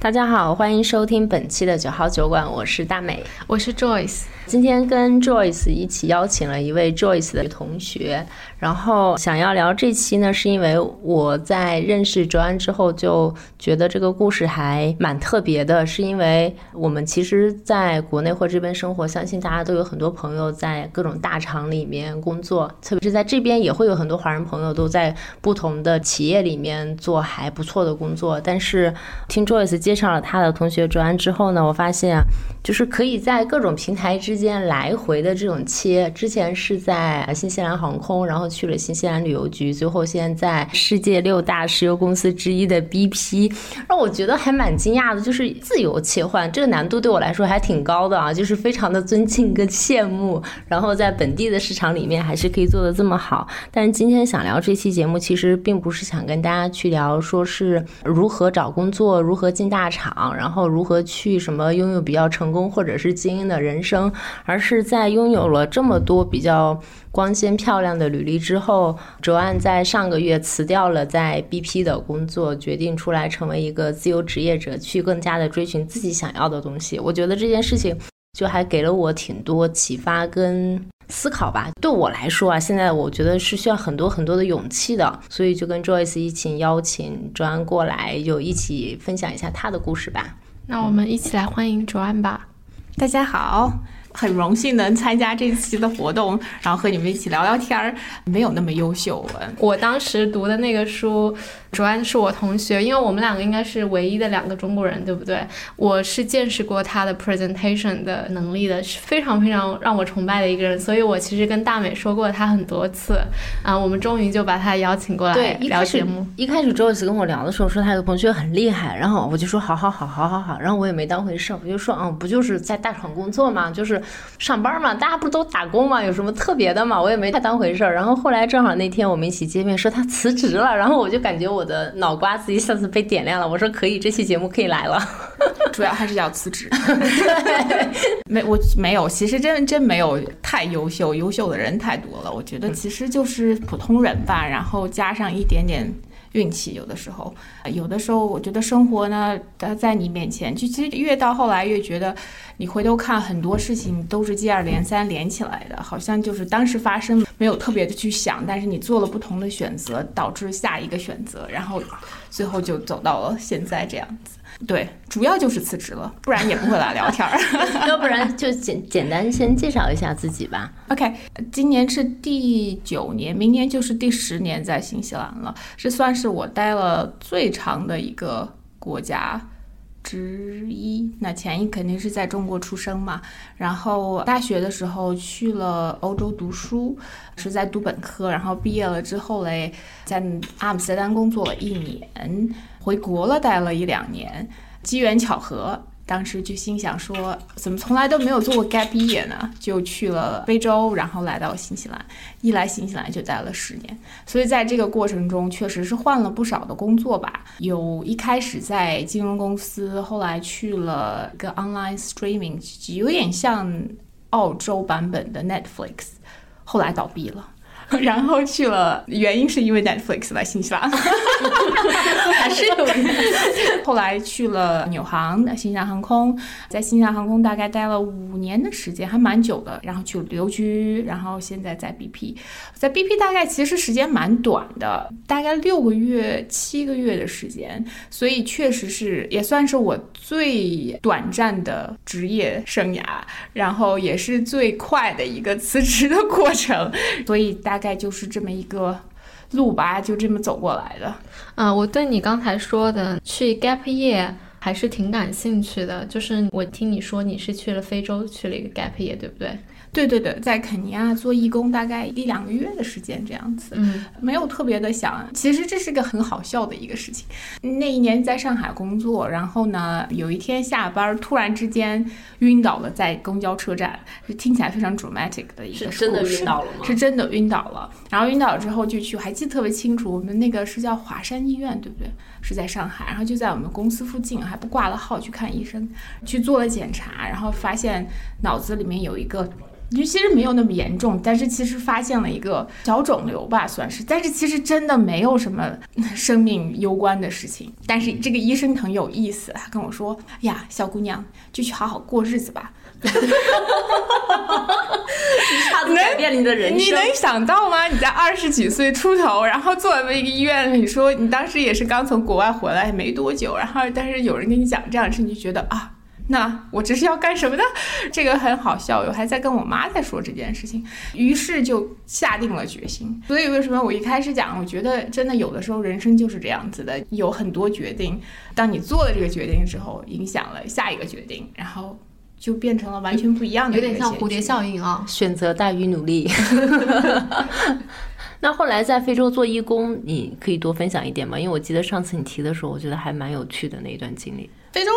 大家好，欢迎收听本期的九号酒馆，我是大美，我是 Joyce。今天跟 Joyce 一起邀请了一位 Joyce 的同学，然后想要聊这期呢，是因为我在认识卓安之后就觉得这个故事还蛮特别的，是因为我们其实在国内或这边生活，相信大家都有很多朋友在各种大厂里面工作，特别是在这边也会有很多华人朋友都在不同的企业里面做还不错的工作。但是听 Joyce 介绍了他的同学卓安之后呢，我发现，就是可以在各种平台之间来回的这种切，之前是在新西兰航空，然后去了新西兰旅游局，最后现在世界六大石油公司之一的 BP，让我觉得还蛮惊讶的，就是自由切换这个难度对我来说还挺高的啊，就是非常的尊敬跟羡慕。然后在本地的市场里面还是可以做的这么好，但是今天想聊这期节目，其实并不是想跟大家去聊说是如何找工作，如何进大大厂，然后如何去什么拥有比较成功或者是精英的人生。而是在拥有了这么多比较光鲜漂亮的履历之后，卓安在上个月辞掉了在 BP 的工作，决定出来成为一个自由职业者，去更加的追寻自己想要的东西。我觉得这件事情就还给了我挺多启发跟思考吧。对我来说啊，现在我觉得是需要很多很多的勇气的，所以就跟 Joyce 一起邀请卓安过来，就一起分享一下他的故事吧。那我们一起来欢迎卓安吧。大家好。很荣幸能参加这期的活动，然后和你们一起聊聊天儿。没有那么优秀，我当时读的那个书。卓安是我同学，因为我们两个应该是唯一的两个中国人，对不对？我是见识过他的 presentation 的能力的，是非常非常让我崇拜的一个人。所以我其实跟大美说过他很多次，啊，我们终于就把他邀请过来聊节目。一开始 Joyce 跟我聊的时候说他有个同学很厉害，然后我就说好好好好好好，然后我也没当回事，我就说嗯，不就是在大厂工作嘛，就是上班嘛，大家不都打工嘛，有什么特别的嘛？我也没太当回事儿。然后后来正好那天我们一起见面，说他辞职了，然后我就感觉我。我的脑瓜子一下子被点亮了，我说可以，这期节目可以来了。主要还是要辞职。没，我没有，其实真真没有太优秀，优秀的人太多了。我觉得其实就是普通人吧，然后加上一点点。运气有的时候，有的时候我觉得生活呢，它在你面前，就其实越到后来越觉得，你回头看很多事情都是接二连三连起来的，好像就是当时发生没有特别的去想，但是你做了不同的选择，导致下一个选择，然后最后就走到了现在这样子。对，主要就是辞职了，不然也不会来聊天儿。要不然就简简单先介绍一下自己吧。OK，今年是第九年，明年就是第十年在新西兰了，这算是我待了最长的一个国家十一。那前一肯定是在中国出生嘛，然后大学的时候去了欧洲读书，是在读本科，然后毕业了之后嘞，在阿姆斯特丹工作了一年。回国了，待了一两年，机缘巧合，当时就心想说，怎么从来都没有做过 gap year 呢？就去了非洲，然后来到新西兰，一来新西兰就待了十年，所以在这个过程中，确实是换了不少的工作吧。有一开始在金融公司，后来去了个 online streaming，有点像澳洲版本的 Netflix，后来倒闭了。然后去了，原因是因为 Netflix 来新西兰，还是有。后来去了纽航，新西兰航空，在新西兰航空大概待了五年的时间，还蛮久的。然后去了旅游局，然后现在在 BP，在 BP 大概其实时间蛮短的，大概六个月、七个月的时间，所以确实是也算是我最短暂的职业生涯，然后也是最快的一个辞职的过程，所以大。大概就是这么一个路吧，就这么走过来的。啊，我对你刚才说的去 gap year 还是挺感兴趣的。就是我听你说你是去了非洲去了一个 gap year，对不对？对对对，在肯尼亚做义工，大概一两个月的时间这样子，嗯，没有特别的想。其实这是个很好笑的一个事情。那一年在上海工作，然后呢，有一天下班突然之间晕倒了，在公交车站，是听起来非常 dramatic 的一个事。是真的晕倒了吗？是真的晕倒了。然后晕倒了之后就去，还记得特别清楚，我们那个是叫华山医院，对不对？是在上海，然后就在我们公司附近，还不挂了号去看医生，去做了检查，然后发现脑子里面有一个。就其实没有那么严重，但是其实发现了一个小肿瘤吧，算是。但是其实真的没有什么 生命攸关的事情。但是这个医生很有意思，他跟我说：“呀，小姑娘，就去好好过日子吧。” 一下子改变你的人生。你能想到吗？你在二十几岁出头，然后坐在一个医院里，说你当时也是刚从国外回来没多久，然后但是有人跟你讲这样的事，你就觉得啊。那我这是要干什么的？这个很好笑，我还在跟我妈在说这件事情，于是就下定了决心。所以为什么我一开始讲，我觉得真的有的时候人生就是这样子的，有很多决定，当你做了这个决定之后，影响了下一个决定，然后就变成了完全不一样的。有点像蝴蝶效应啊，选择大于努力。那后来在非洲做义工，你可以多分享一点吗？因为我记得上次你提的时候，我觉得还蛮有趣的那一段经历。非洲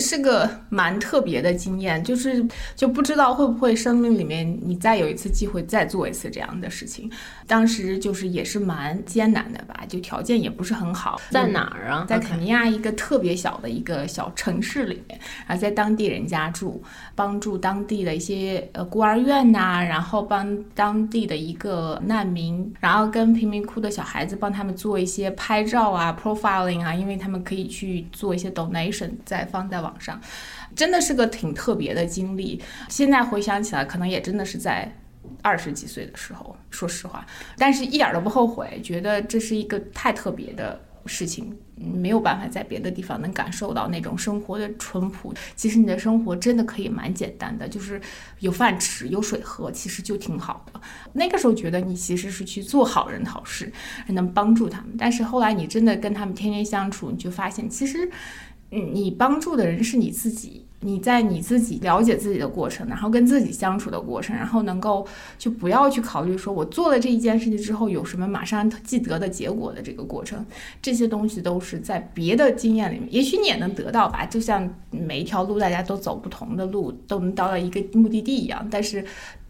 是个蛮特别的经验，就是就不知道会不会生命里面你再有一次机会再做一次这样的事情。当时就是也是蛮艰难的吧，就条件也不是很好。在哪儿啊？在肯尼亚一个特别小的一个小城市里面，然后在当地人家住，帮助当地的一些呃孤儿院呐，然后帮当地的一个难民，然后跟贫民窟的小孩子帮他们做一些拍照啊、profiling 啊，因为他们可以去做一些 donation。再放在网上，真的是个挺特别的经历。现在回想起来，可能也真的是在二十几岁的时候，说实话，但是一点都不后悔，觉得这是一个太特别的事情，没有办法在别的地方能感受到那种生活的淳朴。其实你的生活真的可以蛮简单的，就是有饭吃，有水喝，其实就挺好的。那个时候觉得你其实是去做好人好事，能帮助他们。但是后来你真的跟他们天天相处，你就发现其实。嗯，你帮助的人是你自己，你在你自己了解自己的过程，然后跟自己相处的过程，然后能够就不要去考虑说我做了这一件事情之后有什么马上记得的结果的这个过程，这些东西都是在别的经验里面，也许你也能得到吧，就像每一条路大家都走不同的路，都能到了一个目的地一样，但是。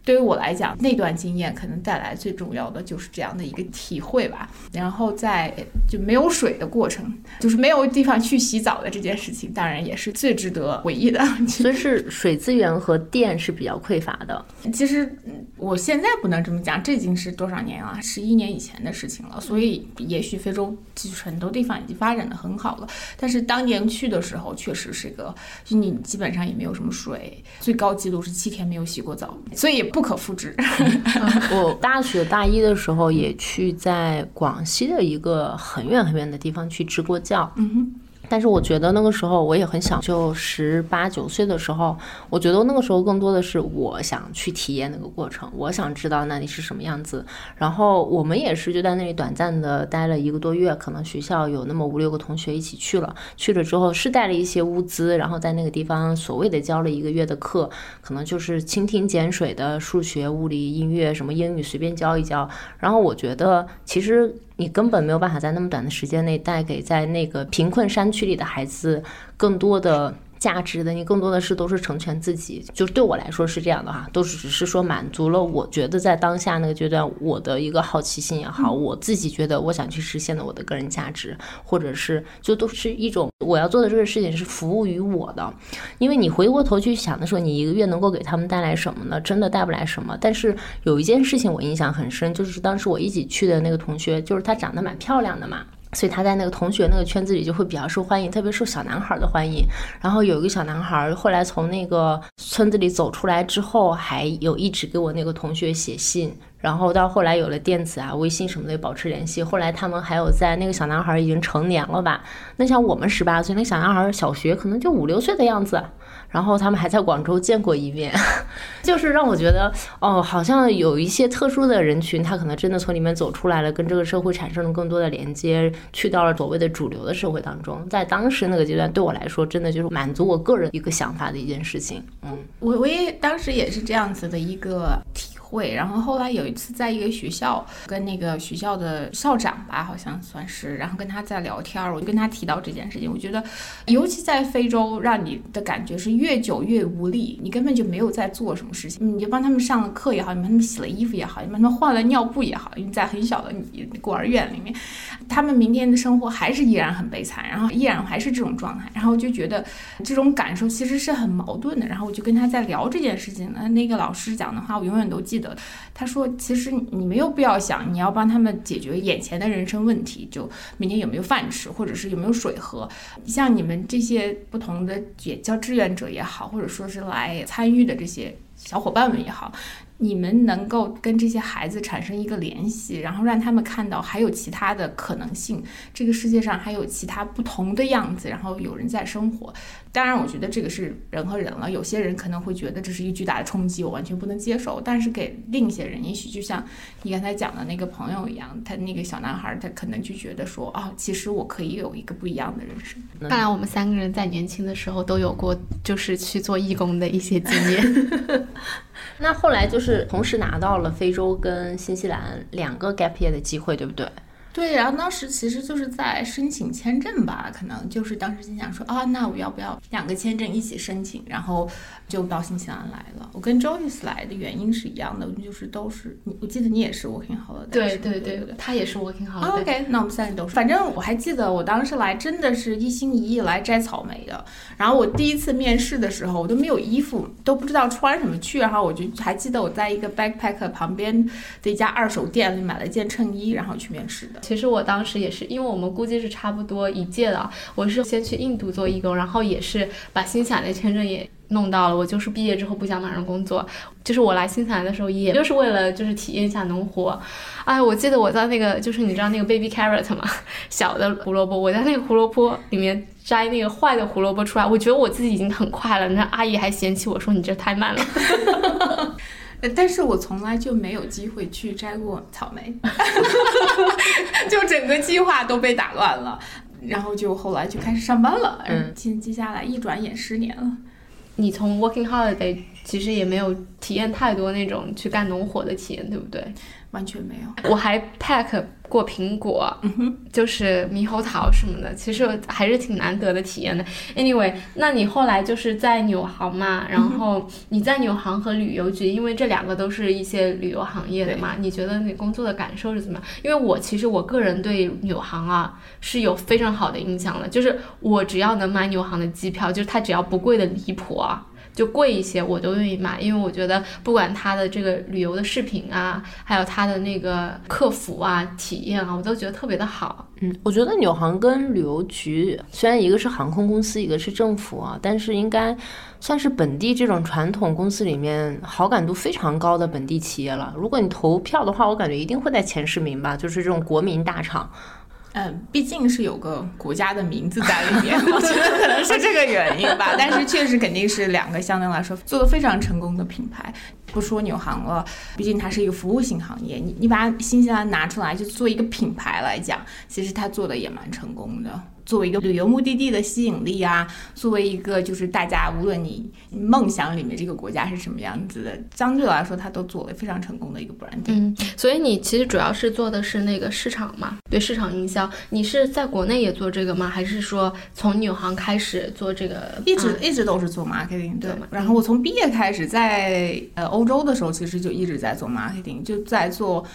对于我来讲，那段经验可能带来最重要的就是这样的一个体会吧。然后在就没有水的过程，就是没有地方去洗澡的这件事情，当然也是最值得回忆的。所以是水资源和电是比较匮乏的。其实我现在不能这么讲，这已经是多少年啊？十一年以前的事情了。所以也许非洲其实很多地方已经发展的很好了，但是当年去的时候确实是个，就你基本上也没有什么水，最高记录是七天没有洗过澡，所以。不可复制。我大学大一的时候也去在广西的一个很远很远的地方去支过教。嗯哼。但是我觉得那个时候我也很小，就十八九岁的时候，我觉得那个时候更多的是我想去体验那个过程，我想知道那里是什么样子。然后我们也是就在那里短暂的待了一个多月，可能学校有那么五六个同学一起去了，去了之后是带了一些物资，然后在那个地方所谓的教了一个月的课，可能就是蜻蜓点水的数学、物理、音乐什么英语随便教一教。然后我觉得其实。你根本没有办法在那么短的时间内带给在那个贫困山区里的孩子更多的。价值的，你更多的是都是成全自己，就对我来说是这样的哈，都是只是说满足了我觉得在当下那个阶段我的一个好奇心也好，我自己觉得我想去实现的我的个人价值，或者是就都是一种我要做的这个事情是服务于我的，因为你回过头去想的时候，你一个月能够给他们带来什么呢？真的带不来什么。但是有一件事情我印象很深，就是当时我一起去的那个同学，就是她长得蛮漂亮的嘛。所以他在那个同学那个圈子里就会比较受欢迎，特别受小男孩的欢迎。然后有一个小男孩后来从那个村子里走出来之后，还有一直给我那个同学写信。然后到后来有了电子啊、微信什么的保持联系。后来他们还有在那个小男孩已经成年了吧？那像我们十八岁，那小男孩小学可能就五六岁的样子。然后他们还在广州见过一面，就是让我觉得哦，好像有一些特殊的人群，他可能真的从里面走出来了，跟这个社会产生了更多的连接，去到了所谓的主流的社会当中。在当时那个阶段，对我来说，真的就是满足我个人一个想法的一件事情。嗯，我我也当时也是这样子的一个。会，然后后来有一次在一个学校跟那个学校的校长吧，好像算是，然后跟他在聊天，我就跟他提到这件事情。我觉得，尤其在非洲，让你的感觉是越久越无力，你根本就没有在做什么事情。你就帮他们上了课也好，你帮他们洗了衣服也好，你帮他们换了尿布也好，因为在很小的你孤儿院里面，他们明天的生活还是依然很悲惨，然后依然还是这种状态，然后就觉得这种感受其实是很矛盾的。然后我就跟他在聊这件事情呢，那个老师讲的话我永远都记得。他说，其实你没有必要想你要帮他们解决眼前的人生问题，就明天有没有饭吃，或者是有没有水喝。像你们这些不同的也叫志愿者也好，或者说是来参与的这些小伙伴们也好。你们能够跟这些孩子产生一个联系，然后让他们看到还有其他的可能性，这个世界上还有其他不同的样子，然后有人在生活。当然，我觉得这个是人和人了。有些人可能会觉得这是一个巨大的冲击，我完全不能接受。但是给另一些人，也许就像你刚才讲的那个朋友一样，他那个小男孩，他可能就觉得说，啊，其实我可以有一个不一样的人生。看来我们三个人在年轻的时候都有过，就是去做义工的一些经验。那后来就是同时拿到了非洲跟新西兰两个 gap year 的机会，对不对？对，然后当时其实就是在申请签证吧，可能就是当时心想说啊，那我要不要两个签证一起申请，然后就到新西兰来了。我跟 Joyce 来的原因是一样的，就是都是你，我记得你也是 working holiday，对对对对，他也是 working holiday。OK，那我们三人都是。反正我还记得我当时来真的是一心一意来摘草莓的。然后我第一次面试的时候，我都没有衣服，都不知道穿什么去，然后我就还记得我在一个 backpack 旁边的一家二手店里买了件衬衣，然后去面试的。其实我当时也是，因为我们估计是差不多一届的。我是先去印度做义工，然后也是把新西兰的签证也弄到了。我就是毕业之后不想马上工作，就是我来新西兰的时候，也就是为了就是体验一下农活。哎，我记得我在那个就是你知道那个 baby carrot 吗？小的胡萝卜，我在那个胡萝卜里面摘那个坏的胡萝卜出来，我觉得我自己已经很快了。那阿姨还嫌弃我说你这太慢了。但是我从来就没有机会去摘过草莓，就整个计划都被打乱了，然后就后来就开始上班了。嗯，接接下来一转眼十年了。你从 working holiday 其实也没有体验太多那种去干农活的体验，对不对？完全没有。我还 pack 过苹果，就是猕猴桃什么的，其实还是挺难得的体验的。Anyway，那你后来就是在纽航嘛，然后你在纽航和旅游局，因为这两个都是一些旅游行业的嘛，你觉得你工作的感受是怎么样？因为我其实我个人对纽航啊是有非常好的印象的，就是我只要能买纽航的机票，就是它只要不贵的离谱啊。就贵一些，我都愿意买，因为我觉得不管他的这个旅游的视频啊，还有他的那个客服啊、体验啊，我都觉得特别的好。嗯，我觉得纽航跟旅游局虽然一个是航空公司，一个是政府啊，但是应该算是本地这种传统公司里面好感度非常高的本地企业了。如果你投票的话，我感觉一定会在前十名吧，就是这种国民大厂。嗯，毕竟是有个国家的名字在里面，我觉得 可能是这个原因吧。但是确实肯定是两个相对来说做的非常成功的品牌。不说纽航了，毕竟它是一个服务性行业。你你把新西兰拿出来就做一个品牌来讲，其实它做的也蛮成功的。作为一个旅游目的地的吸引力啊，作为一个就是大家无论你梦想里面这个国家是什么样子的，相对来说它都作为非常成功的一个 brand。嗯，所以你其实主要是做的是那个市场嘛，对市场营销。你是在国内也做这个吗？还是说从纽航开始做这个？一直一直都是做 marketing，对。然后我从毕业开始在呃欧洲的时候，其实就一直在做 marketing，就在做。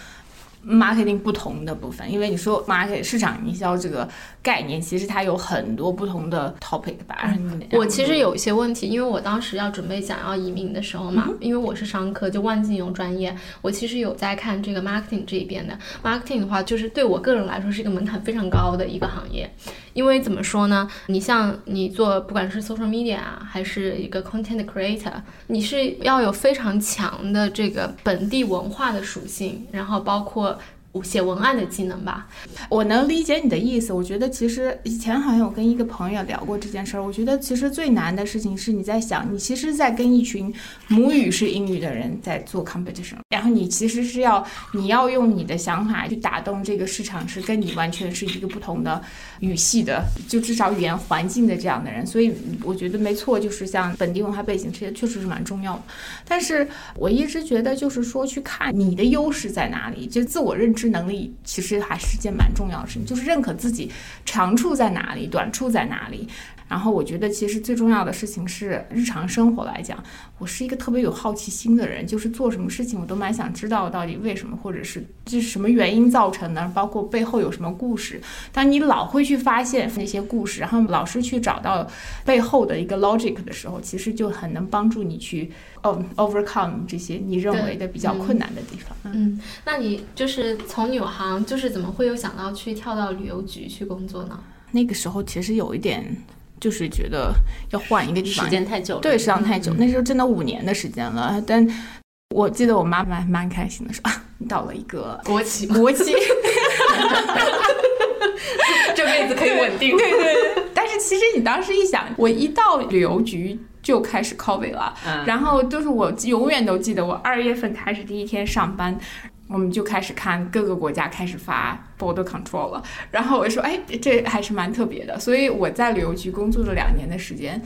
Marketing 不同的部分，因为你说 market 市场营销这个概念，其实它有很多不同的 topic 吧。我其实有一些问题，因为我当时要准备想要移民的时候嘛，因为我是商科，就万金油专业，我其实有在看这个 marketing 这一边的。marketing 的话，就是对我个人来说是一个门槛非常高的一个行业。因为怎么说呢？你像你做不管是 social media 啊，还是一个 content creator，你是要有非常强的这个本地文化的属性，然后包括。写文案的技能吧，我能理解你的意思。我觉得其实以前好像有跟一个朋友聊过这件事儿。我觉得其实最难的事情是你在想，你其实，在跟一群母语是英语的人在做 competition，然后你其实是要你要用你的想法去打动这个市场，是跟你完全是一个不同的语系的，就至少语言环境的这样的人。所以我觉得没错，就是像本地文化背景这些确实是蛮重要的。但是我一直觉得就是说去看你的优势在哪里，就自我认知。知能力其实还是件蛮重要的事情，就是认可自己长处在哪里，短处在哪里。然后我觉得，其实最重要的事情是日常生活来讲，我是一个特别有好奇心的人，就是做什么事情我都蛮想知道到底为什么，或者是这是什么原因造成的，包括背后有什么故事。当你老会去发现那些故事，然后老是去找到背后的一个 logic 的时候，其实就很能帮助你去哦 overcome 这些你认为的比较困难的地方。嗯，那你就是从纽航，就是怎么会有想到去跳到旅游局去工作呢？那个时候其实有一点。就是觉得要换一个地方，时间太久了。对，时间太久，那时候真的五年的时间了。但我记得我妈妈蛮开心的，说啊，你到了一个国企，国企 这辈子可以稳定。对对。但是其实你当时一想，我一到旅游局就开始 COVID 了，然后就是我永远都记得我二月份开始第一天上班。我们就开始看各个国家开始发 border control 了，然后我就说，哎，这还是蛮特别的。所以我在旅游局工作了两年的时间，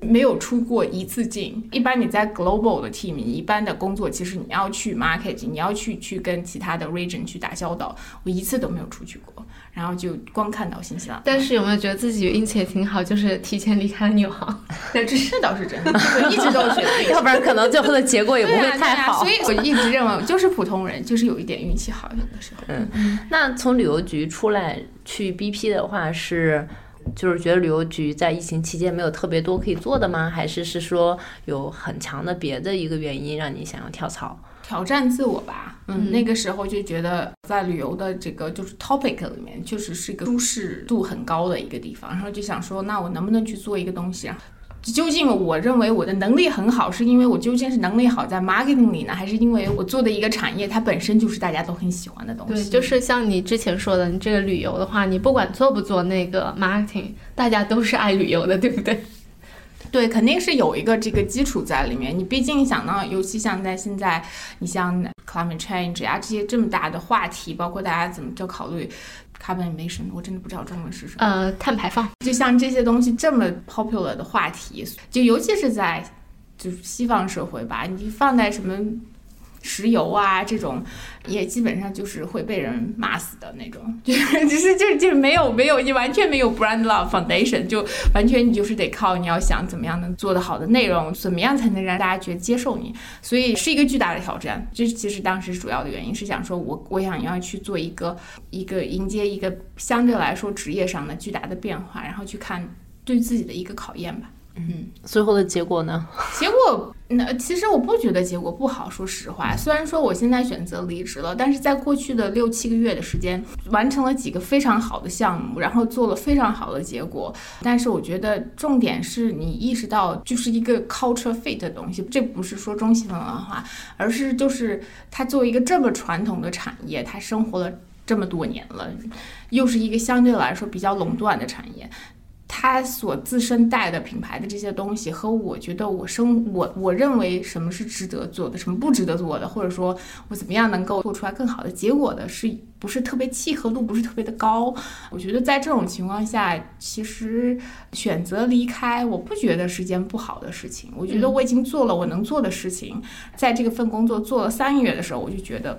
没有出过一次境。一般你在 global 的 team，一般的工作其实你要去 market，你要去去跟其他的 region 去打交道，我一次都没有出去过。然后就光看到新西兰，但是有没有觉得自己运气也挺好，就是提前离开了纽航？这这倒是真的，我一直都觉得，要不然可能最后的结果也不会太好。所以我一直认为，就是普通人，就是有一点运气好，有的时候。嗯，那从旅游局出来去 BP 的话，是就是觉得旅游局在疫情期间没有特别多可以做的吗？还是是说有很强的别的一个原因让你想要跳槽？挑战自我吧，嗯，那个时候就觉得在旅游的这个就是 topic 里面，确实是一个舒适度很高的一个地方，然后就想说，那我能不能去做一个东西啊？究竟我认为我的能力很好，是因为我究竟是能力好在 marketing 里呢，还是因为我做的一个产业它本身就是大家都很喜欢的东西？对，就是像你之前说的，你这个旅游的话，你不管做不做那个 marketing，大家都是爱旅游的，对不对？对，肯定是有一个这个基础在里面。你毕竟想到，尤其像在现在，你像 climate change 啊这些这么大的话题，包括大家怎么就考虑 carbon emission，我真的不知道中文是什么。呃，碳排放。就像这些东西这么 popular 的话题，就尤其是在就是西方社会吧，你放在什么？石油啊，这种也基本上就是会被人骂死的那种，就是就是就是就是没有没有你完全没有 brand love foundation，就完全你就是得靠你要想怎么样能做得好的内容，怎么样才能让大家觉得接受你，所以是一个巨大的挑战。这其实当时主要的原因是想说，我我想要去做一个一个迎接一个相对来说职业上的巨大的变化，然后去看对自己的一个考验吧。嗯，最后的结果呢？结果那其实我不觉得结果不好，说实话。虽然说我现在选择离职了，但是在过去的六七个月的时间，完成了几个非常好的项目，然后做了非常好的结果。但是我觉得重点是你意识到，就是一个 culture fit 的东西，这不是说中西方文化，而是就是它作为一个这么传统的产业，它生活了这么多年了，又是一个相对来说比较垄断的产业。他所自身带的品牌的这些东西，和我觉得我生我我认为什么是值得做的，什么不值得做的，或者说我怎么样能够做出来更好的结果的，是不是特别契合度不是特别的高？我觉得在这种情况下，其实选择离开，我不觉得是件不好的事情。我觉得我已经做了我能做的事情，在这个份工作做了三个月的时候，我就觉得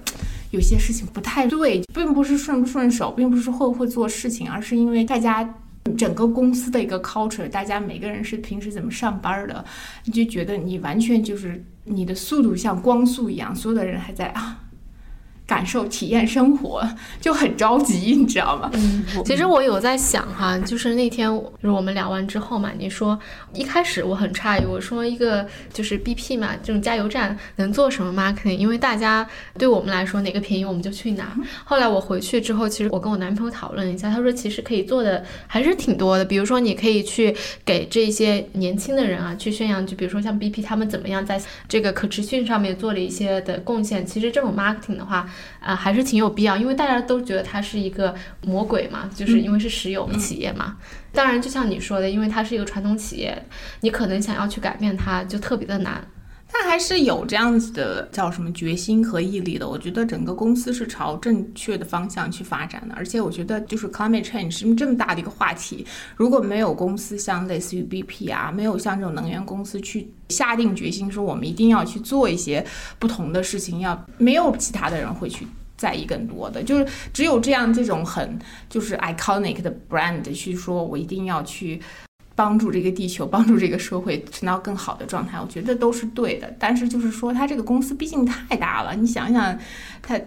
有些事情不太对，并不是顺不顺手，并不是会不会做事情，而是因为大家。整个公司的一个 culture，大家每个人是平时怎么上班的，你就觉得你完全就是你的速度像光速一样，所有的人还在啊。感受、体验生活就很着急，你知道吗？嗯，其实我有在想哈，就是那天就是我们聊完之后嘛，你说一开始我很诧异，我说一个就是 BP 嘛，这种加油站能做什么 marketing？因为大家对我们来说哪个便宜我们就去哪。后来我回去之后，其实我跟我男朋友讨论一下，他说其实可以做的还是挺多的，比如说你可以去给这些年轻的人啊去宣扬，就比如说像 BP 他们怎么样在这个可持续上面做了一些的贡献。其实这种 marketing 的话。啊，还是挺有必要，因为大家都觉得它是一个魔鬼嘛，就是因为是石油企业嘛。当然，就像你说的，因为它是一个传统企业，你可能想要去改变它，就特别的难。他还是有这样子的叫什么决心和毅力的。我觉得整个公司是朝正确的方向去发展的。而且我觉得就是 climate change 这么大的一个话题，如果没有公司像类似于 BP 啊，没有像这种能源公司去下定决心说我们一定要去做一些不同的事情，要没有其他的人会去在意更多的，就是只有这样这种很就是 iconic 的 brand 去说，我一定要去帮助这个地球，帮助这个社会存到更好的状态，我觉得都是对的。但是就是说，它这个公司毕竟太大了，你想想，它。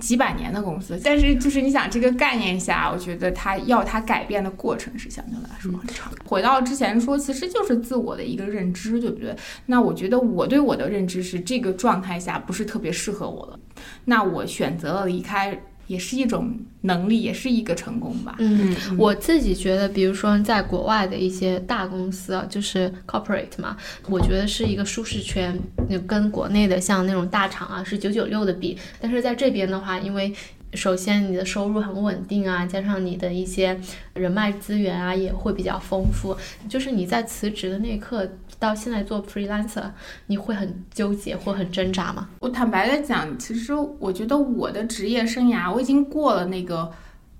几百年的公司，但是就是你想这个概念下，我觉得它要它改变的过程是相对来说很长。回到之前说，其实就是自我的一个认知，对不对？那我觉得我对我的认知是这个状态下不是特别适合我了，那我选择了离开。也是一种能力，也是一个成功吧。嗯，我自己觉得，比如说在国外的一些大公司啊，就是 corporate 嘛，我觉得是一个舒适圈，跟国内的像那种大厂啊是九九六的比。但是在这边的话，因为首先你的收入很稳定啊，加上你的一些人脉资源啊也会比较丰富，就是你在辞职的那一刻。到现在做 freelancer，你会很纠结或很挣扎吗？我坦白的讲，其实我觉得我的职业生涯我已经过了那个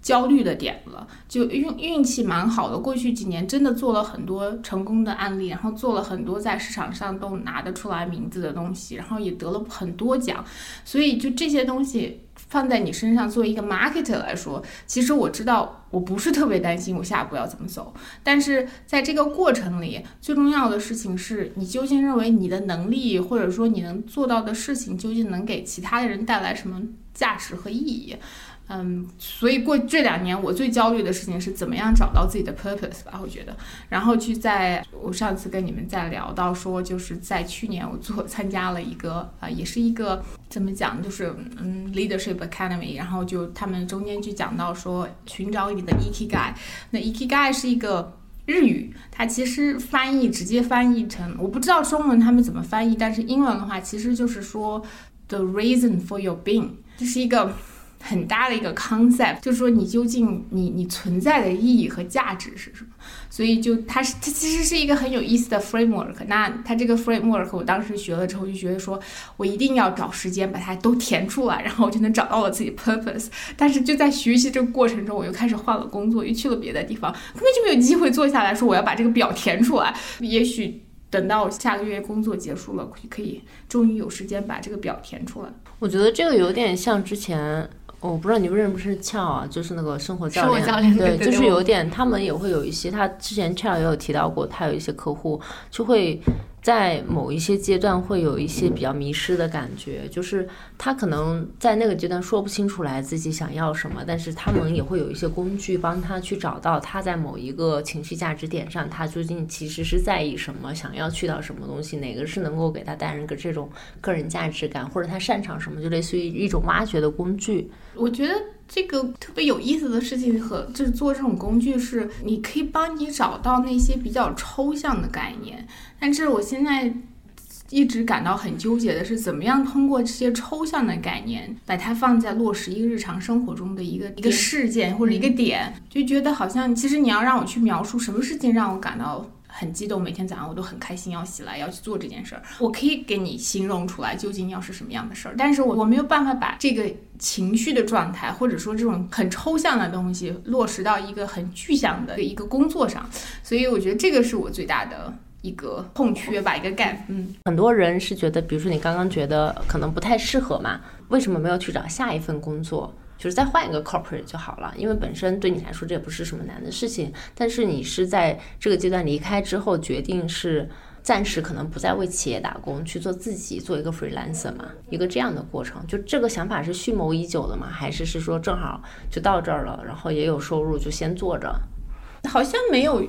焦虑的点了，就运运气蛮好的。过去几年真的做了很多成功的案例，然后做了很多在市场上都拿得出来名字的东西，然后也得了很多奖，所以就这些东西。放在你身上，作为一个 marketer 来说，其实我知道我不是特别担心我下一步要怎么走。但是在这个过程里，最重要的事情是你究竟认为你的能力，或者说你能做到的事情，究竟能给其他的人带来什么价值和意义？嗯，所以过这两年我最焦虑的事情是怎么样找到自己的 purpose 吧，我觉得。然后去在我上次跟你们在聊到说，就是在去年我做参加了一个啊，也是一个怎么讲，就是嗯 leadership academy，然后就他们中间就讲到说寻找你的 ikigai。那 ikigai 是一个日语，它其实翻译直接翻译成我不知道中文他们怎么翻译，但是英文的话其实就是说 the reason for your being，这是一个。很大的一个 concept，就是说你究竟你你存在的意义和价值是什么？所以就它是它其实是一个很有意思的 framework。那它这个 framework 我当时学了之后就觉得说我一定要找时间把它都填出来，然后我就能找到我自己 purpose。但是就在学习这个过程中，我又开始换了工作，又去了别的地方，根本就没有机会坐下来说我要把这个表填出来。也许等到下个月工作结束了，可以终于有时间把这个表填出来。我觉得这个有点像之前。我不知道你们认不认识俏啊，就是那个生活教练，教练对，就是有点，他们也会有一些，他之前俏也有提到过，他有一些客户就会。在某一些阶段会有一些比较迷失的感觉，就是他可能在那个阶段说不清楚来自己想要什么，但是他们也会有一些工具帮他去找到他在某一个情绪价值点上，他究竟其实是在意什么，想要去到什么东西，哪个是能够给他带来个这种个人价值感，或者他擅长什么，就类似于一种挖掘的工具。我觉得。这个特别有意思的事情和就是做这种工具是，你可以帮你找到那些比较抽象的概念。但是我现在一直感到很纠结的是，怎么样通过这些抽象的概念，把它放在落实一个日常生活中的一个一个事件或者一个点，就觉得好像其实你要让我去描述什么事情让我感到。很激动，每天早上我都很开心，要起来要去做这件事儿。我可以给你形容出来究竟要是什么样的事儿，但是我我没有办法把这个情绪的状态，或者说这种很抽象的东西落实到一个很具象的一个工作上，所以我觉得这个是我最大的一个空缺吧，一个 gap。嗯，很多人是觉得，比如说你刚刚觉得可能不太适合嘛，为什么没有去找下一份工作？就是再换一个 corporate 就好了，因为本身对你来说这也不是什么难的事情。但是你是在这个阶段离开之后，决定是暂时可能不再为企业打工，去做自己，做一个 freelancer 嘛，一个这样的过程。就这个想法是蓄谋已久的吗？还是是说正好就到这儿了，然后也有收入，就先做着？好像没有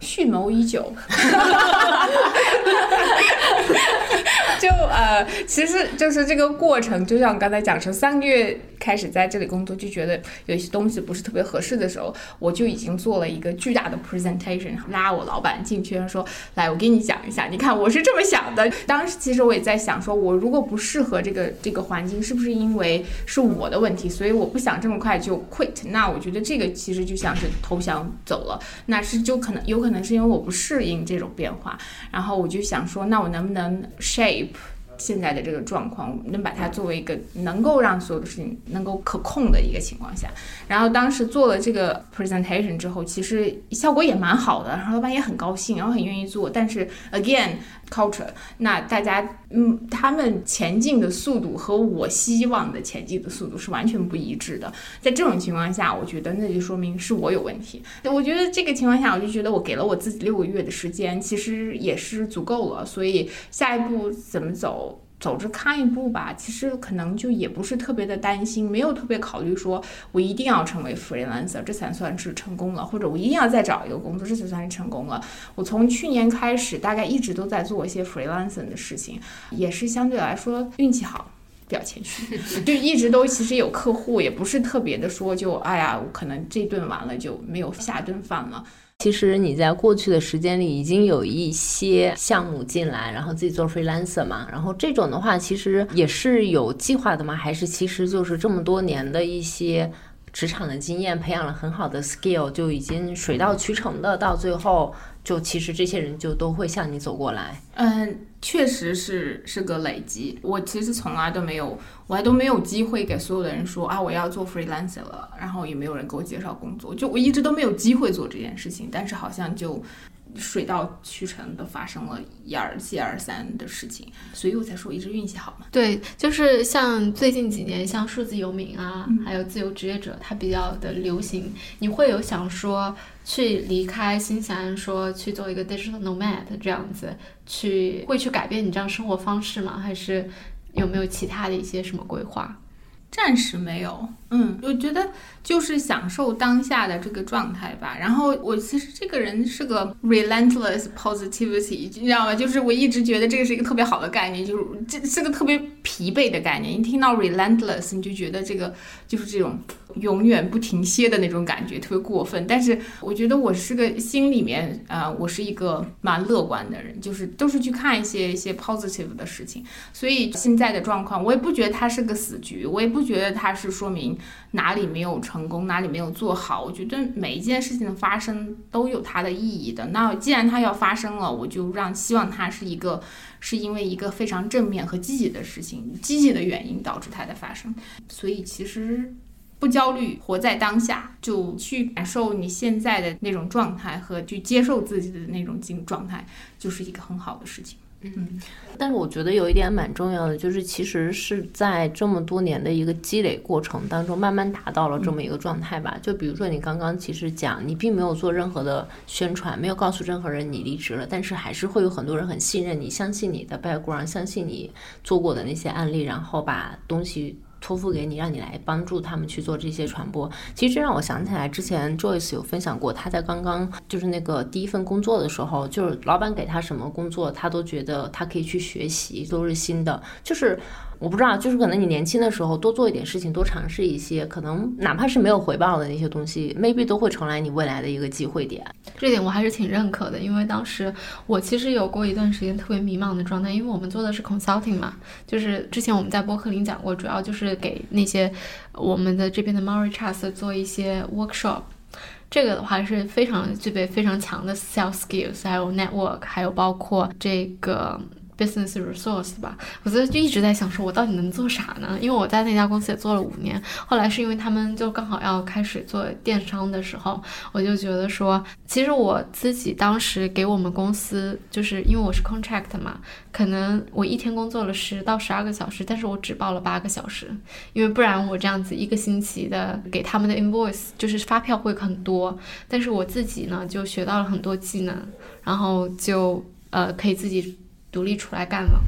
蓄谋已久。就呃，其实就是这个过程，就像我刚才讲，从三个月开始在这里工作，就觉得有一些东西不是特别合适的时候，我就已经做了一个巨大的 presentation，拉我老板进去，说：“来，我给你讲一下，你看我是这么想的。”当时其实我也在想，说我如果不适合这个这个环境，是不是因为是我的问题？所以我不想这么快就 quit。那我觉得这个其实就像是投降走了，那是就可能有可能是因为我不适应这种变化。然后我就想说，那我能不能 shape？现在的这个状况，能把它作为一个能够让所有的事情能够可控的一个情况下。然后当时做了这个 presentation 之后，其实效果也蛮好的，然后老板也很高兴，然后很愿意做。但是 again culture，那大家嗯，他们前进的速度和我希望的前进的速度是完全不一致的。在这种情况下，我觉得那就说明是我有问题。我觉得这个情况下，我就觉得我给了我自己六个月的时间，其实也是足够了。所以下一步怎么走？走着看一步吧，其实可能就也不是特别的担心，没有特别考虑说我一定要成为 freelancer，这才算是成功了，或者我一定要再找一个工作，这才算是成功了。我从去年开始，大概一直都在做一些 freelancer 的事情，也是相对来说运气好，比较谦虚，就一直都其实有客户，也不是特别的说就哎呀，我可能这顿完了就没有下顿饭了。其实你在过去的时间里已经有一些项目进来，然后自己做 freelancer 嘛，然后这种的话其实也是有计划的吗？还是其实就是这么多年的一些职场的经验，培养了很好的 skill，就已经水到渠成的，到最后就其实这些人就都会向你走过来。嗯，确实是是个累积。我其实从来都没有，我还都没有机会给所有的人说啊，我要做 freelancer 了，然后也没有人给我介绍工作，就我一直都没有机会做这件事情。但是好像就水到渠成的发生了一而接二三的事情，所以我才说一直运气好嘛。对，就是像最近几年，像数字游民啊，还有自由职业者，它比较的流行。你会有想说去离开新西兰，说去做一个 digital nomad 这样子，去会去改变你这样生活方式吗？还是有没有其他的一些什么规划？暂时没有，嗯，我觉得就是享受当下的这个状态吧。然后我其实这个人是个 relentless positivity，你知道吗？就是我一直觉得这个是一个特别好的概念，就是这是个特别疲惫的概念。一听到 relentless，你就觉得这个就是这种永远不停歇的那种感觉，特别过分。但是我觉得我是个心里面啊，我是一个蛮乐观的人，就是都是去看一些一些 positive 的事情。所以现在的状况，我也不觉得它是个死局，我也不觉得它是说明哪里没有成功，哪里没有做好。我觉得每一件事情的发生都有它的意义的。那既然它要发生了，我就让希望它是一个是因为一个非常正面和积极的事情，积极的原因导致它的发生。所以其实不焦虑，活在当下，就去感受你现在的那种状态和去接受自己的那种境状态，就是一个很好的事情。嗯，但是我觉得有一点蛮重要的，就是其实是在这么多年的一个积累过程当中，慢慢达到了这么一个状态吧。就比如说你刚刚其实讲，你并没有做任何的宣传，没有告诉任何人你离职了，但是还是会有很多人很信任你，相信你的 background，相信你做过的那些案例，然后把东西。托付给你，让你来帮助他们去做这些传播。其实这让我想起来，之前 Joyce 有分享过，他在刚刚就是那个第一份工作的时候，就是老板给他什么工作，他都觉得他可以去学习，都是新的。就是我不知道，就是可能你年轻的时候多做一点事情，多尝试一些，可能哪怕是没有回报的那些东西，maybe 都会成来你未来的一个机会点。这点我还是挺认可的，因为当时我其实有过一段时间特别迷茫的状态，因为我们做的是 consulting 嘛，就是之前我们在播客里讲过，主要就是给那些我们的这边的 Marie Chas 做一些 workshop，这个的话是非常具备非常强的 sales skills，还有 network，还有包括这个。Business resource 吧，我觉得就一直在想说，我到底能做啥呢？因为我在那家公司也做了五年，后来是因为他们就刚好要开始做电商的时候，我就觉得说，其实我自己当时给我们公司，就是因为我是 contract 嘛，可能我一天工作了十到十二个小时，但是我只报了八个小时，因为不然我这样子一个星期的给他们的 invoice 就是发票会很多，但是我自己呢就学到了很多技能，然后就呃可以自己。独立出来干了，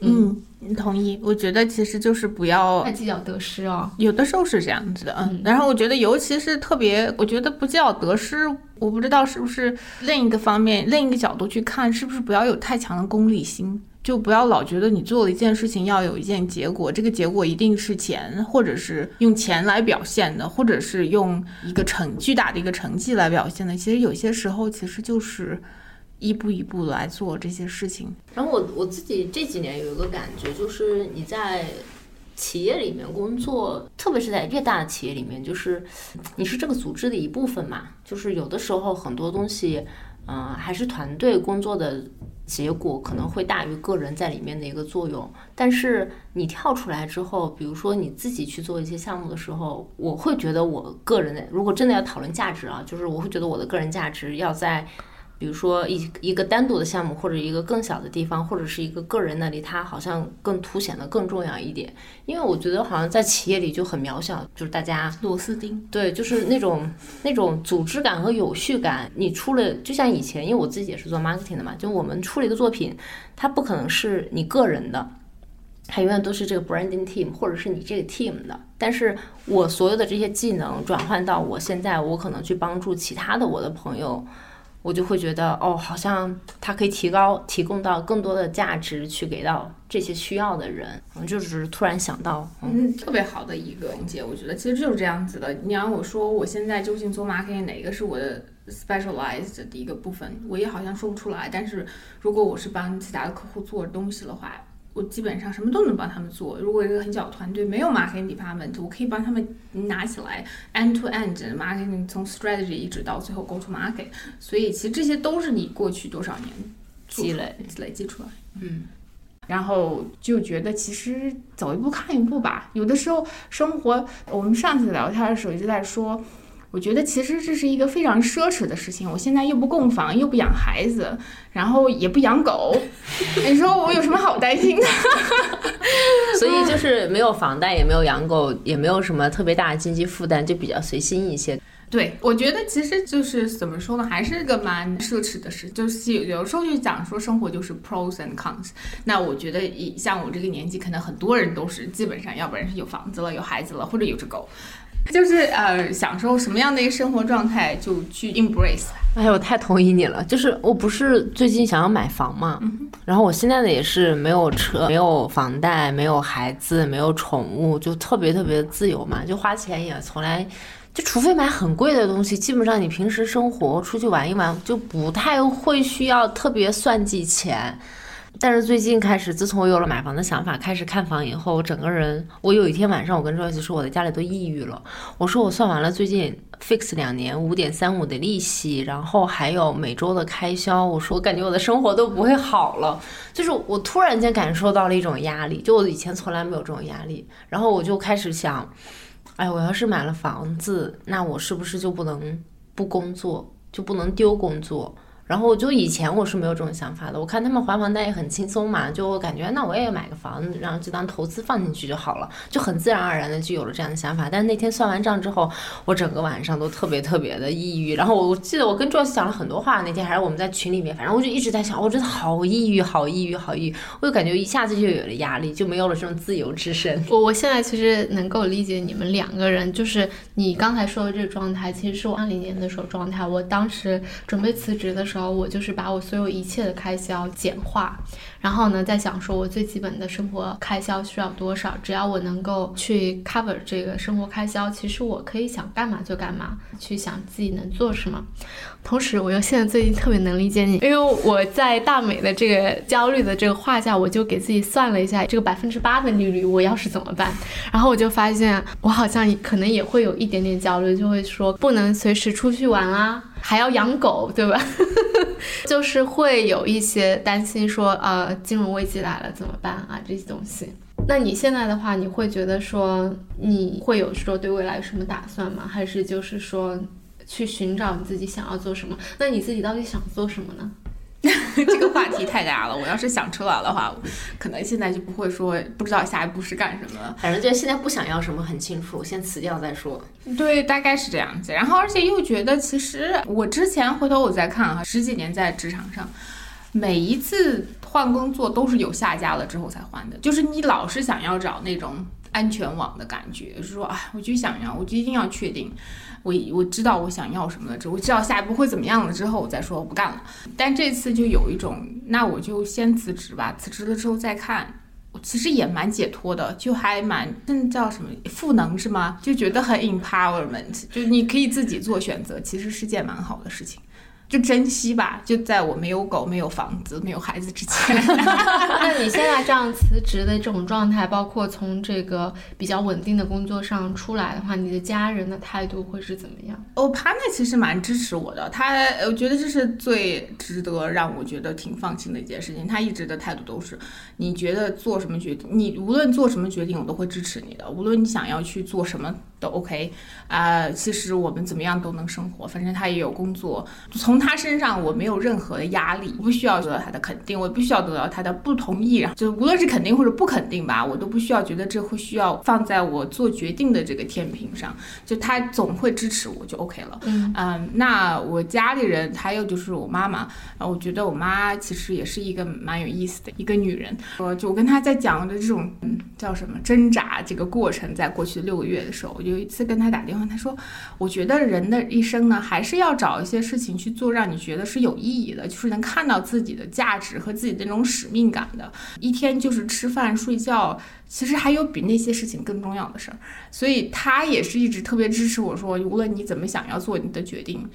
嗯，同意。我觉得其实就是不要太计较得失哦，有的时候是这样子的，嗯。然后我觉得，尤其是特别，我觉得不计较得失，我不知道是不是另一个方面、另一个角度去看，是不是不要有太强的功利心，就不要老觉得你做了一件事情要有一件结果，这个结果一定是钱，或者是用钱来表现的，或者是用一个成巨大的一个成绩来表现的。其实有些时候，其实就是。一步一步来做这些事情。然后我我自己这几年有一个感觉，就是你在企业里面工作，特别是在越大的企业里面，就是你是这个组织的一部分嘛，就是有的时候很多东西，嗯、还是团队工作的结果可能会大于个人在里面的一个作用。但是你跳出来之后，比如说你自己去做一些项目的时候，我会觉得我个人的，如果真的要讨论价值啊，就是我会觉得我的个人价值要在。比如说一一个单独的项目，或者一个更小的地方，或者是一个个人那里，它好像更凸显的更重要一点。因为我觉得好像在企业里就很渺小，就是大家螺丝钉。对，就是那种那种组织感和有序感。你出了，就像以前，因为我自己也是做 marketing 的嘛，就我们出了一个作品，它不可能是你个人的，它永远都是这个 branding team 或者是你这个 team 的。但是我所有的这些技能转换到我现在，我可能去帮助其他的我的朋友。我就会觉得，哦，好像它可以提高、提供到更多的价值，去给到这些需要的人。嗯，就是突然想到，嗯，特别好的一个理解，我觉得其实就是这样子的。你让我说我现在究竟做 marketing 哪个是我的 specialized 的一个部分，我也好像说不出来。但是如果我是帮其他的客户做东西的话，我基本上什么都能帮他们做。如果一个很小的团队没有 marketing department，我可以帮他们拿起来 end to end marketing 从 strategy 一直到最后 go to market。所以其实这些都是你过去多少年积累累积出来。嗯。然后就觉得其实走一步看一步吧。有的时候生活，我们上次聊天的时候一直在说，我觉得其实这是一个非常奢侈的事情。我现在又不供房，又不养孩子，然后也不养狗，你说我有什么好担心的？所以就是没有房贷，也没有养狗，也没有什么特别大的经济负担，就比较随心一些。对，我觉得其实就是怎么说呢，还是个蛮奢侈的事。就是有有时候就讲说生活就是 pros and cons。那我觉得以像我这个年纪，可能很多人都是基本上，要不然是有房子了，有孩子了，或者有只狗，就是呃享受什么样的一个生活状态就去 embrace。哎呀，我太同意你了。就是我不是最近想要买房嘛，然后我现在的也是没有车，没有房贷，没有孩子，没有宠物，就特别特别的自由嘛，就花钱也从来。就除非买很贵的东西，基本上你平时生活出去玩一玩，就不太会需要特别算计钱。但是最近开始，自从我有了买房的想法，开始看房以后，我整个人，我有一天晚上，我跟 Joyce 说，我在家里都抑郁了。我说我算完了最近 fix 两年五点三五的利息，然后还有每周的开销，我说我感觉我的生活都不会好了。就是我突然间感受到了一种压力，就我以前从来没有这种压力，然后我就开始想。哎，我要是买了房子，那我是不是就不能不工作，就不能丢工作？然后就以前我是没有这种想法的，我看他们还房贷也很轻松嘛，就我感觉那我也买个房子，然后就当投资放进去就好了，就很自然而然的就有了这样的想法。但那天算完账之后，我整个晚上都特别特别的抑郁。然后我记得我跟 Joyce 讲了很多话，那天还是我们在群里面，反正我就一直在想，我真的好抑郁，好抑郁，好抑郁。我就感觉一下子就有了压力，就没有了这种自由之身。我我现在其实能够理解你们两个人，就是你刚才说的这个状态，其实是我二零年的时候状态。我当时准备辞职的时候，我就是把我所有一切的开销简化，然后呢，在想说我最基本的生活开销需要多少，只要我能够去 cover 这个生活开销，其实我可以想干嘛就干嘛，去想自己能做什么。同时，我又现在最近特别能理解你，因为我在大美的这个焦虑的这个画下，我就给自己算了一下这个百分之八的利率，我要是怎么办？然后我就发现，我好像可能也会有一点点焦虑，就会说不能随时出去玩啊，还要养狗，对吧？就是会有一些担心，说呃，金融危机来了怎么办啊？这些东西。那你现在的话，你会觉得说你会有说对未来有什么打算吗？还是就是说去寻找你自己想要做什么？那你自己到底想做什么呢？这个话题太大了，我要是想出来的话，可能现在就不会说不知道下一步是干什么了。反正就现在不想要什么很清楚，先辞掉再说。对，大概是这样子。然后而且又觉得，其实我之前回头我再看哈，十几年在职场上，每一次换工作都是有下家了之后才换的，就是你老是想要找那种安全网的感觉，是说啊，我就想要，我就一定要确定。我我知道我想要什么了之后，我知道下一步会怎么样了之后，我再说我不干了。但这次就有一种，那我就先辞职吧，辞职了之后再看。其实也蛮解脱的，就还蛮那叫什么赋能是吗？就觉得很 empowerment，就你可以自己做选择，其实是件蛮好的事情。就珍惜吧，就在我没有狗、没有房子、没有孩子之前。那你现在这样辞职的这种状态，包括从这个比较稳定的工作上出来的话，你的家人的态度会是怎么样？哦，他呢其实蛮支持我的，他我觉得这是最值得让我觉得挺放心的一件事情。他一直的态度都是，你觉得做什么决定，你无论做什么决定，我都会支持你的。无论你想要去做什么都 OK 啊、其实我们怎么样都能生活，反正他也有工作，从他身上我没有任何的压力，我不需要得到他的肯定，我不需要得到他的不同意，然后就无论是肯定或者不肯定吧，我都不需要觉得这会需要放在我做决定的这个天平上，就他总会支持我就 OK 了。嗯那我家里人还有就是我妈妈，啊，我觉得我妈其实也是一个蛮有意思的一个女人。我就我跟她在讲的这种嗯叫什么挣扎这个过程，在过去的六个月的时候，我有一次跟他打电话，他说，我觉得人的一生呢，还是要找一些事情去做，让你觉得是有意义的，就是能看到自己的价值和自己的那种使命感的。一天就是吃饭睡觉，其实还有比那些事情更重要的事儿。所以他也是一直特别支持我说，无论你怎么想要做你的决定，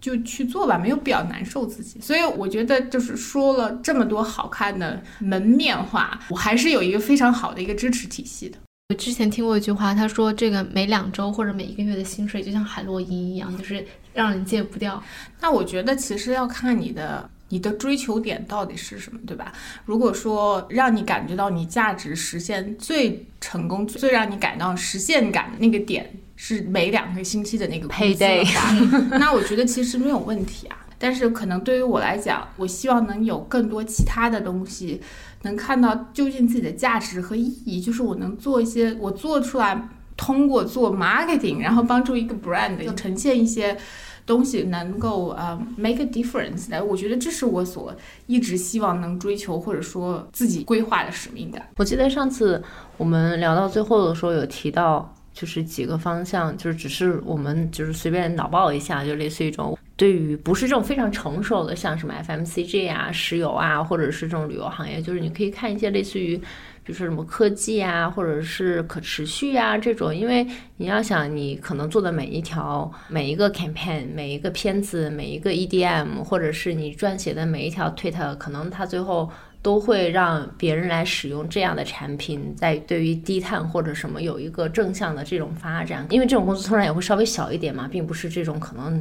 就去做吧，没有必要难受自己。所以我觉得，就是说了这么多好看的门面话，我还是有一个非常好的一个支持体系的。我之前听过一句话，他说这个每两周或者每一个月的薪水就像海洛因一样，就是让人戒不掉。那我觉得其实要看你的你的追求点到底是什么，对吧？如果说让你感觉到你价值实现最成功、最让你感到实现感的那个点是每两个星期的那个工资的 Payday 话，那我觉得其实没有问题啊。但是可能对于我来讲，我希望能有更多其他的东西，能看到究竟自己的价值和意义，就是我能做一些我做出来，通过做 marketing，然后帮助一个 brand 呈现一些东西，能够呃 make a difference 的。我觉得这是我所一直希望能追求或者说自己规划的使命感。我记得上次我们聊到最后的时候有提到，就是几个方向，就是只是我们就是随便脑爆一下，就类似于一种对于不是这种非常成熟的，像什么 FMCG 啊、石油啊，或者是这种旅游行业，就是你可以看一些类似于。比如说什么科技啊，或者是可持续啊这种，因为你要想，你可能做的每一条、每一个 campaign、每一个片子、每一个 EDM，或者是你撰写的每一条 tweet，可能它最后都会让别人来使用这样的产品，在对于低碳或者什么有一个正向的这种发展。因为这种公司通常也会稍微小一点嘛，并不是这种可能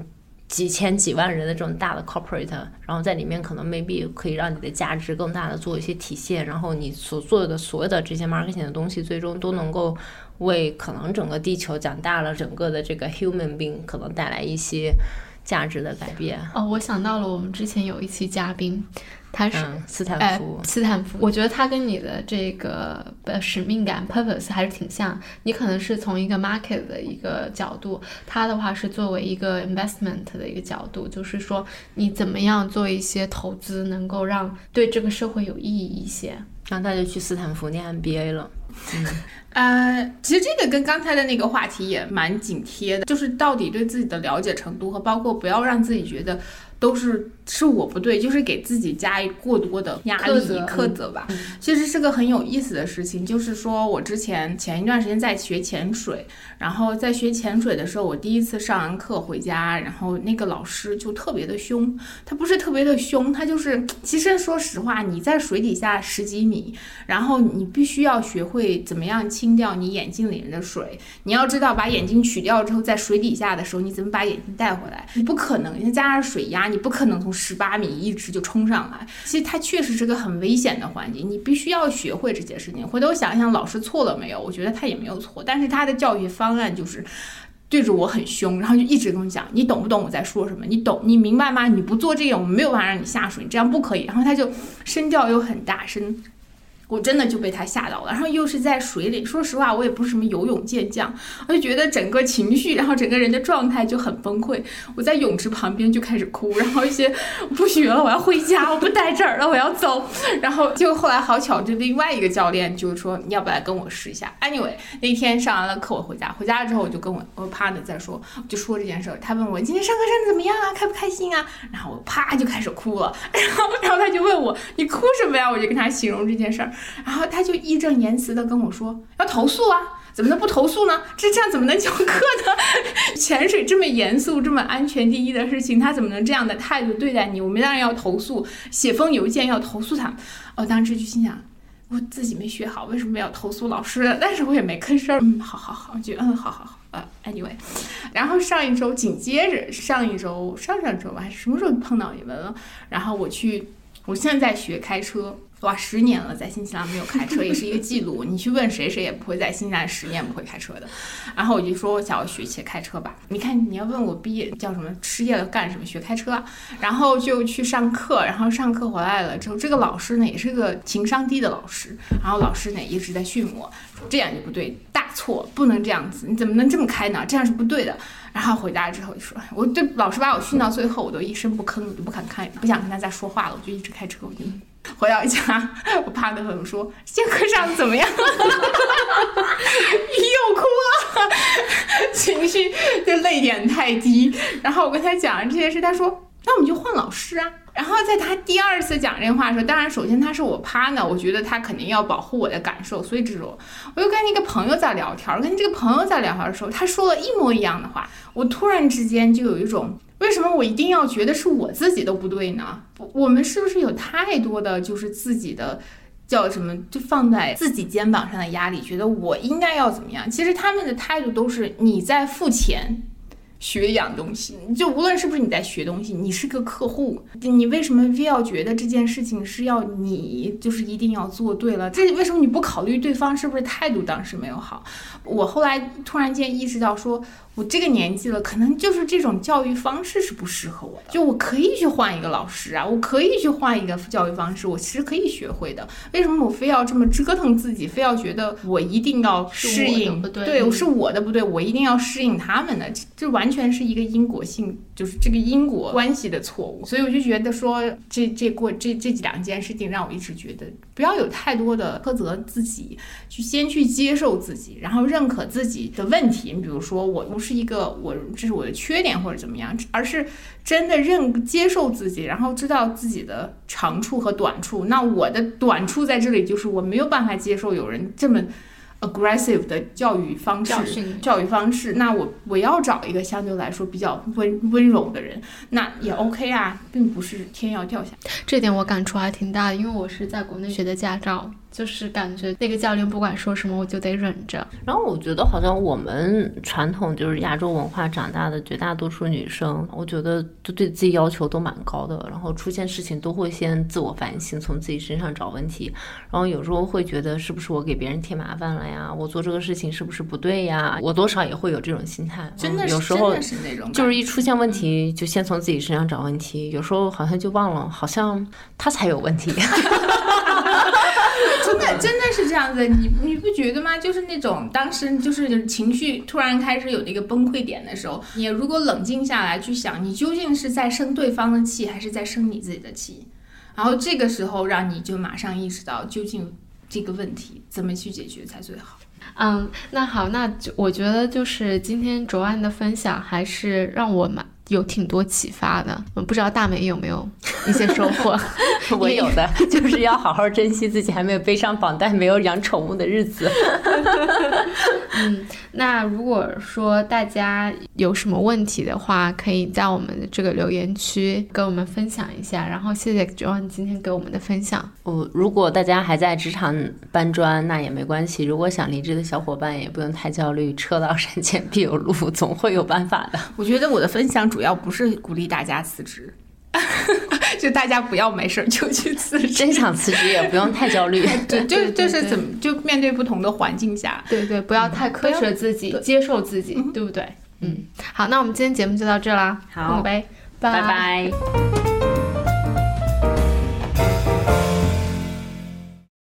几千几万人的这种大的 corporate，然后在里面可能 maybe 可以让你的价值更大的做一些体现，然后你所做的所有的这些 marketing 的东西，最终都能够为可能整个地球讲大了，整个的这个 human being 可能带来一些价值的改变。哦，我想到了我们之前有一期嘉宾，他是。嗯，斯坦哎福，，斯坦福，我觉得他跟你的这个呃使命感 purpose 还是挺像。你可能是从一个 market 的一个角度，他的话是作为一个 investment 的一个角度，就是说你怎么样做一些投资，能够让对这个社会有意义一些。然后他就去斯坦福念 MBA 了。嗯 呃，其实这个跟刚才的那个话题也蛮紧贴的，就是到底对自己的了解程度和包括不要让自己觉得都是是我不对，就是给自己加过多的压力苛责吧。其实是个很有意思的事情，就是说我之前前一段时间在学潜水，然后在学潜水的时候，我第一次上完课回家，然后那个老师就特别的凶，他不是特别的凶，他就是其实说实话，你在水底下十几米，然后你必须要学会怎么样清掉你眼镜里面的水，你要知道把眼镜取掉之后，在水底下的时候，你怎么把眼镜带回来？你不可能，再加上水压，你不可能从十八米一直就冲上来。其实它确实是个很危险的环境，你必须要学会这件事情。回头想一想，老师错了没有？我觉得他也没有错，但是他的教育方案就是。对着我很凶，然后就一直跟我讲，你懂不懂我在说什么？你懂，你明白吗？你不做这个，我没有办法让你下水，你这样不可以。然后他就声调又很大声，我真的就被他吓到了。然后又是在水里，说实话，我也不是什么游泳健将，我就觉得整个情绪，然后整个人的状态就很崩溃。我在泳池旁边就开始哭，然后一些不学了，我要回家，我不待这儿了，我要走。然后就后来好巧，就另外一个教练就是说，你要不来跟我试一下？Anyway，那天上完了课，我回家，回家了之后我就跟我我 partner 在说，就说这件事儿。他问我今天上课上的怎么样啊，开不开心啊？然后我啪就开始哭了，然后然后他就问我你哭什么呀？我就跟他形容这件事儿，然后他就义正言辞的跟我说要投诉啊。怎么能不投诉呢？这这样怎么能教课呢？潜水这么严肃、这么安全第一的事情，他怎么能这样的态度对待你？我们当然要投诉，写封邮件要投诉他。我，当时就心想，我自己没学好，为什么要投诉老师？但是我也没吭声。嗯，好好好，就嗯，好好好。呃，anyway，然后上一周紧接着上一周、上上周吧，什么时候碰到你们了？然后我去，我现在在学开车。哇，十年了，在新西兰没有开车，也是一个记录。你去问谁，谁也不会在新西兰十年不会开车的。然后我就说，我想要学起开车吧。你看，你要问我毕业叫什么，失业了干什么？学开车。然后就去上课，然后上课回来了之后，这个老师呢也是个情商低的老师。然后老师呢一直在训我，这样就不对，大错，不能这样子，你怎么能这么开呢？这样是不对的。然后回家之后就说，我对老师把我训到最后，我都一声不吭，我就不敢看，不想跟他再说话了，我就一直开车，我就。回到家，我怕的很，说这课上怎么样？又哭了，情绪就泪点太低。然后我跟他讲这件事，他说：“那我们就换老师啊。”然后在他第二次讲这话的时候，当然首先他是我趴呢，我觉得他肯定要保护我的感受，所以这种我又跟一个朋友在聊天，跟这个朋友在聊天的时候，他说了一模一样的话，我突然之间就有一种。为什么我一定要觉得是我自己都不对呢？我们是不是有太多的就是自己的叫什么，就放在自己肩膀上的压力，觉得我应该要怎么样？其实他们的态度都是你在付钱。学一样东西，就无论是不是你在学东西，你是个客户，你为什么非要觉得这件事情是要你就是一定要做对了？这为什么你不考虑对方是不是态度当时没有好？我后来突然间意识到，说我这个年纪了，可能就是这种教育方式是不适合我的。就我可以去换一个老师啊，我可以去换一个教育方式，我其实可以学会的。为什么我非要这么折腾自己，非要觉得我一定要适应？对，我是我的不对，我一定要适应他们的，这完。完全是一个因果性，就是这个因果关系的错误，所以我就觉得说，这这过这这两件事情让我一直觉得不要有太多的苛责自己，去先去接受自己，然后认可自己的问题。你比如说，我不是一个我这是我的缺点或者怎么样，而是真的认接受自己，然后知道自己的长处和短处。那我的短处在这里就是我没有办法接受有人这么。aggressive 的教育方式，教育方式，那我我要找一个相对来说比较温温柔的人，那也 OK 啊，并不是天要掉下来。这点我感触还挺大的，因为我是在国内学的驾照。就是感觉那个教练不管说什么，我就得忍着。然后我觉得好像我们传统就是亚洲文化长大的绝大多数女生，我觉得都对自己要求都蛮高的。然后出现事情都会先自我反省，从自己身上找问题。然后有时候会觉得是不是我给别人添麻烦了呀？我做这个事情是不是不对呀？我多少也会有这种心态。真的有时候是那种，就是一出现问题就先从自己身上找问题。有时候好像就忘了，好像他才有问题。真的是这样子，你你不觉得吗？就是那种当时就是情绪突然开始有那个崩溃点的时候，你如果冷静下来去想，你究竟是在生对方的气，还是在生你自己的气？然后这个时候让你就马上意识到，究竟这个问题怎么去解决才最好。嗯，那好，那我觉得就是今天卓安的分享还是让我蛮。有挺多启发的，我不知道大美有没有一些收获？我有的，就是要好好珍惜自己还没有背上绑带、没有养宠物的日子。嗯，那如果说大家有什么问题的话，可以在我们的这个留言区跟我们分享一下。然后谢谢 John 今天给我们的分享。我如果大家还在职场搬砖，那也没关系。如果想离职的小伙伴也不用太焦虑，车到山前必有路，总会有办法的。我觉得我的分享主。主要不是鼓励大家辞职，就大家不要没事就去辞职。真想辞职也不用太焦虑，对，就就是怎么就面对不同的环境下，对对，不要太苛责自己，接受自己，对不对？嗯，好，那我们今天节目就到这啦，好，拜拜拜。